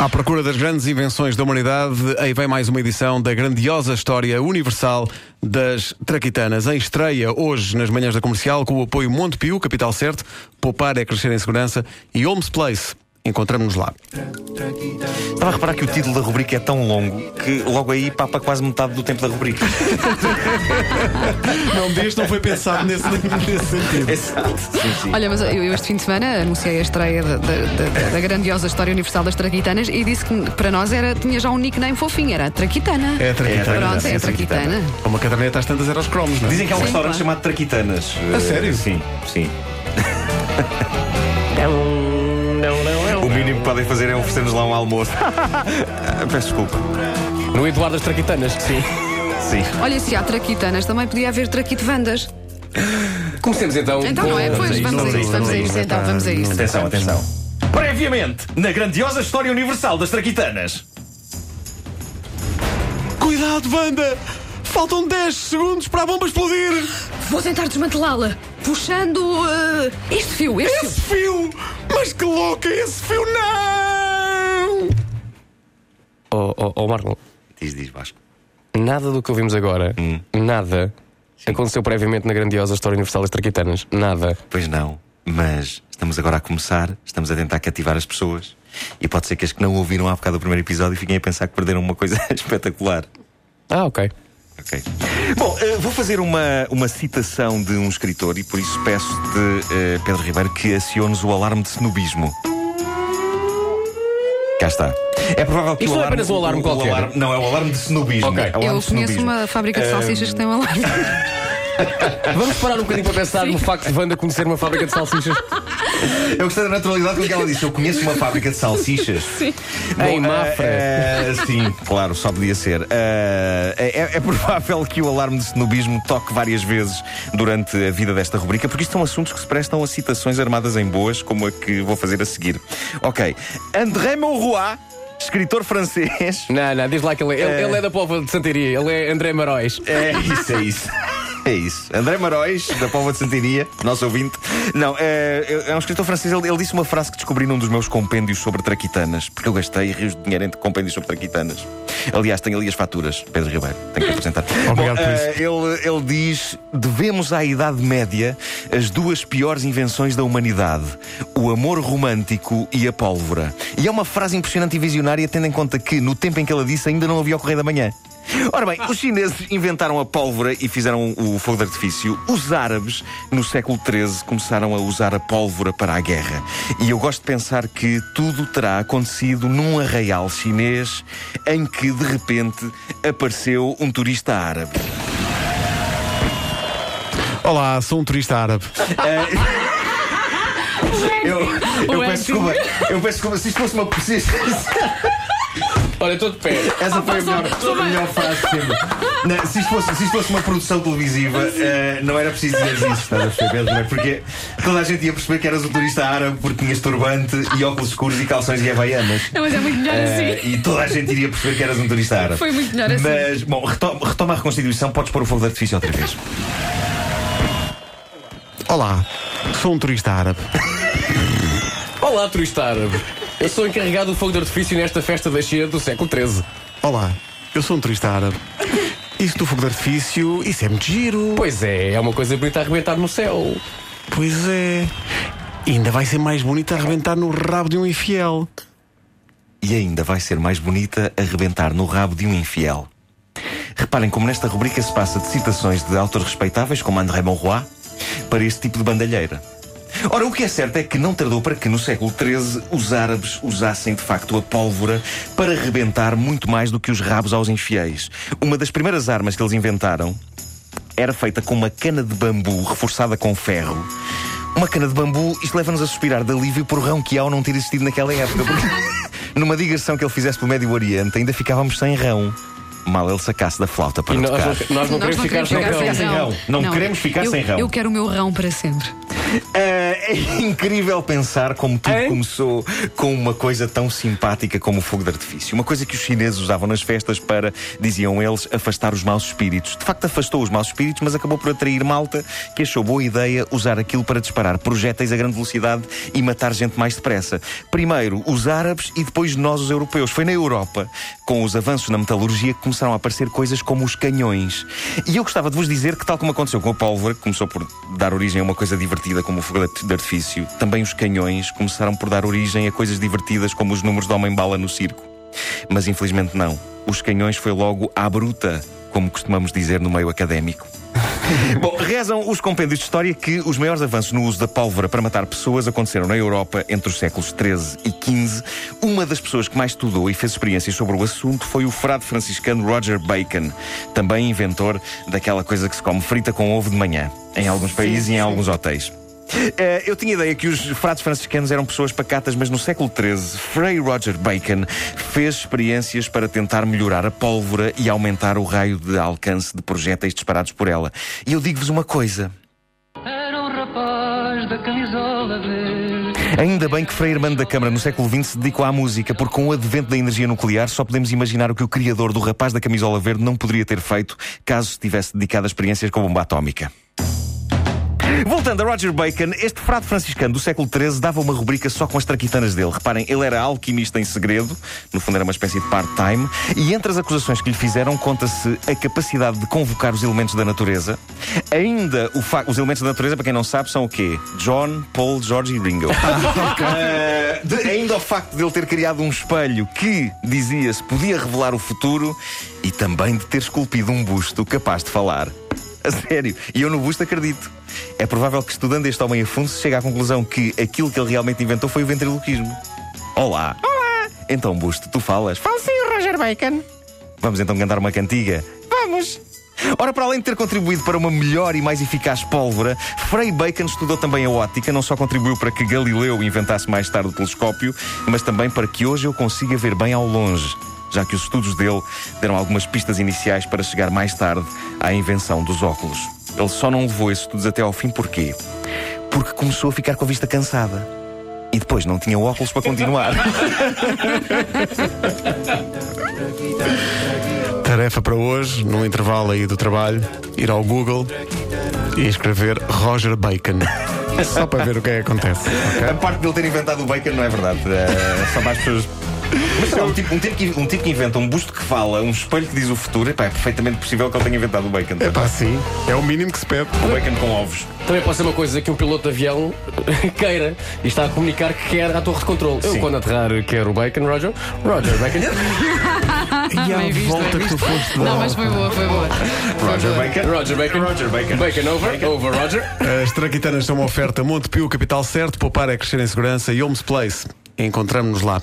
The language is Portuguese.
À procura das grandes invenções da humanidade, aí vem mais uma edição da grandiosa história universal das traquitanas. Em estreia hoje nas manhãs da comercial com o apoio Montepio, Capital Certo, Poupar é Crescer em Segurança e Holmes Place. Encontramos-nos lá. Estava a reparar que o título da rubrica é tão longo que logo aí papa quase metade do tempo da rubrica. Não, deste não foi pensado nesse, nesse sentido. Exato. Sim, sim. Olha, mas eu este fim de semana anunciei a estreia da, da- da- da grandiosa história universal das Traquitanas e disse que para nós era, tinha já um nickname fofinho, era a Traquitana. É a Traquitana. Pronto, é a Traquitana. Uma caderneta às tantas era os cromos, não é? Dizem que há um Sim, restaurante claro. chamado Traquitanas. A sério? Sim, sim. Podem fazer é oferecer-nos lá um almoço. Peço desculpa. No Eduardo das Traquitanas. Sim. Sim. Olha, se há Traquitanas, também podia haver Traquitvandas. Comecemos então. Então não é? Pois, vamos a isso, vamos a isso, então, vamos a isso. Atenção, atenção. Previamente, na grandiosa história universal das Traquitanas. Cuidado, banda! Faltam 10 segundos para a bomba explodir! Vou tentar desmantelá-la, puxando eh, este fio, este fio. Esse fio! Mas que louca esse fio! Não! Oh, oh, oh, Marco, Diz, diz, Vasco. nada do que ouvimos agora, Hum. nada, aconteceu previamente na grandiosa história universal das Traquitanas. Nada. Pois não, mas estamos agora a começar, estamos a tentar cativar as pessoas. E pode ser que as que não ouviram há bocado o primeiro episódio fiquem a pensar que perderam uma coisa espetacular. Ah, ok. Ok. Bom, eh, vou fazer uma, uma citação de um escritor e por isso peço-te, eh, Pedro Ribeiro, que aciones o alarme de snobismo. Cá está. É provável que Isto o não é alarme, apenas um alarme o- o qualquer. alarme- não, é o alarme de snobismo. Ok. É o alarme Eu de conheço uma fábrica de salsichas que tem um alarme. Vamos parar um bocadinho para pensar no facto de Wanda conhecer uma fábrica de salsichas Eu gostei da naturalidade com que ela disse. Eu conheço uma fábrica de salsichas. Sim. Em Mafra. sim, claro, só podia ser. Eh, é, é provável que o alarme de snobismo toque várias vezes durante a vida desta rubrica, porque isto são assuntos que se prestam a citações armadas em boas, como a que vou fazer a seguir. Ok. André Monroy, escritor francês. Não, não, diz lá que ele é. Ele, ele é da Póvoa de Santaria, ele é André Maróis. É isso, é isso. É isso. André Maróis, da Póvoa de Santiria, nosso ouvinte. Não, é, é um escritor francês. Ele, ele disse uma frase que descobri num dos meus compêndios sobre traquitanas, porque eu gastei rios de dinheiro em compêndios sobre traquitanas. Aliás, tenho ali as faturas, Pedro Ribeiro. Tenho que apresentar. Obrigado Bom, por eh, ele, ele diz: devemos à Idade Média as duas piores invenções da humanidade: o amor romântico e a pólvora. E é uma frase impressionante e visionária, tendo em conta que, no tempo em que ela disse, ainda não havia o Correio da Manhã. Ora bem, os chineses inventaram a pólvora e fizeram o fogo de artifício. Os árabes, no século XIII, começaram a usar a pólvora para a guerra. E eu gosto de pensar que tudo terá acontecido num arraial chinês em que, de repente, apareceu um turista árabe. Olá, sou um turista árabe. Eu, eu O peço desculpa, eu peço desculpa, se isto fosse uma Olha, estou de pé. Essa foi a melhor, a melhor frase sempre. Não, se, isto fosse, se isto fosse uma produção televisiva, eh, não era preciso dizer isso, estás a perceber, Pedro? É? Porque toda a gente ia perceber que eras um turista árabe porque tinhas turbante e óculos escuros e calções e havaianas. Não, mas é muito melhor Eh, assim. e toda a gente iria perceber que eras um turista árabe. Foi muito melhor assim. Mas, bom, retoma, retoma a reconstituição, podes pôr o fogo de artifício outra vez. Olá, sou um turista árabe. Olá, turista árabe. Eu sou encarregado do fogo de artifício nesta festa da China do século XIII. Olá, eu sou um turista árabe. Isso do fogo de artifício, isso é muito giro. Pois é, é uma coisa bonita a arrebentar no céu. Pois é. E ainda vai ser mais bonito a arrebentar no rabo de um infiel. E ainda vai ser mais bonita a rebentar no rabo de um infiel. Reparem como nesta rubrica se passa de citações de autores respeitáveis, como André Monroy, para este tipo de bandalheira. Ora, o que é certo é que não tardou para que no século XIII os árabes usassem de facto a pólvora para rebentar muito mais do que os rabos aos infiéis. Uma das primeiras armas que eles inventaram era feita com uma cana de bambu reforçada com ferro. Uma cana de bambu, isto leva-nos a suspirar de alívio por rão que ao não ter existido naquela época. Porque numa digressão que ele fizesse pelo Médio Oriente, ainda ficávamos sem rão. Mal ele sacasse da flauta para E nós, tocar. não- nós não Nós queremos ficar sem queremos rão. ficar sem rão. Não queremos ficar eu, sem rão. Eu quero o meu rão para sempre. Ah, É incrível pensar como tudo Hein? começou com uma coisa tão simpática como o fogo de artifício. Uma coisa que os chineses usavam nas festas para, diziam eles, afastar os maus espíritos. De facto, afastou os maus espíritos, mas acabou por atrair malta que achou boa ideia usar aquilo para disparar projéteis a grande velocidade e matar gente mais depressa. Primeiro os árabes e depois nós, os europeus. Foi na Europa, com os avanços na metalurgia, que começaram a aparecer coisas como os canhões. E eu gostava de vos dizer que, tal como aconteceu com a pólvora, que começou por dar origem a uma coisa divertida como o fogo de artifício, também os canhões começaram por dar origem a coisas divertidas como os números de homem-bala no circo. Mas infelizmente não. Os canhões foi logo à bruta, como costumamos dizer no meio académico. Bom, rezam os compêndios de história que os maiores avanços no uso da pólvora para matar pessoas aconteceram na Europa entre os séculos XIII e XV. Uma das pessoas que mais estudou e fez experiências sobre o assunto foi o frade franciscano Roger Bacon, também inventor daquela coisa que se come frita com ovo de manhã, em alguns países e em alguns hotéis. Eh, eu tinha ideia que os frades franciscanos eram pessoas pacatas, mas no século XIII, Frei Roger Bacon fez experiências para tentar melhorar a pólvora e aumentar o raio de alcance de projéteis disparados por ela. E eu digo-vos uma coisa. Era um rapaz da camisola verde. Ainda bem que Frei Armando da Câmara no século XX se dedicou à música, porque com o advento da energia nuclear só podemos imaginar o que o criador do rapaz da camisola verde não poderia ter feito caso se tivesse dedicado a experiências com bomba atómica. Voltando a Roger Bacon, este frade franciscano do século XIII dava uma rubrica só com as traquitanas dele. Reparem, ele era alquimista em segredo, no fundo era uma espécie de part-time, e entre as acusações que lhe fizeram conta-se a capacidade de convocar os elementos da natureza. Ainda os elementos da natureza, para quem não sabe, são o quê? John, Paul, George e Ringo. Eh, de- ainda o facto de ele ter criado um espelho que, dizia-se, podia revelar o futuro e também de ter esculpido um busto capaz de falar. A sério, e eu no busto acredito. É provável que estudando este homem a fundo se chegue à conclusão que aquilo que ele realmente inventou foi o ventriloquismo. Olá! Olá! Então, busto, tu falas? Falo sim, Roger Bacon. Vamos então cantar uma cantiga? Vamos! Ora, para além de ter contribuído para uma melhor e mais eficaz pólvora, Frei Bacon estudou também a óptica, não só contribuiu para que Galileu inventasse mais tarde o telescópio, mas também para que hoje eu consiga ver bem ao longe, já que os estudos dele deram algumas pistas iniciais para chegar mais tarde à invenção dos óculos. Ele só não levou esses estudos até ao fim, porquê? Porque começou a ficar com a vista cansada. E depois não tinha óculos para continuar. Tarefa para hoje, no intervalo aí do trabalho, ir ao Google e escrever Roger Bacon. Só para ver o que é que acontece. ok? A parte dele ter inventado o bacon não é verdade. É, só mais pessoas. Mas lá, um tipo, um, tipo que, um tipo que inventa um busto que fala, um espelho que diz o futuro, epá, é perfeitamente possível que ele tenha inventado o bacon. É pá, sim. É o mínimo que se pede. O bacon com ovos. Também pode ser uma coisa que um piloto de avião queira e está a comunicar que quer a torre de controle. Eu, Sim. quando aterrar, quero o bacon, Roger. Roger, bacon. E à Bem visto, volta que tu foste Não, mas foi boa, foi boa. Roger. Bacon. Roger Bacon. Roger Bacon. Bacon over, over, Roger. As traquitanas são uma oferta Montepio, capital certo, poupar é crescer em segurança e Homes Place. Encontramos-nos lá.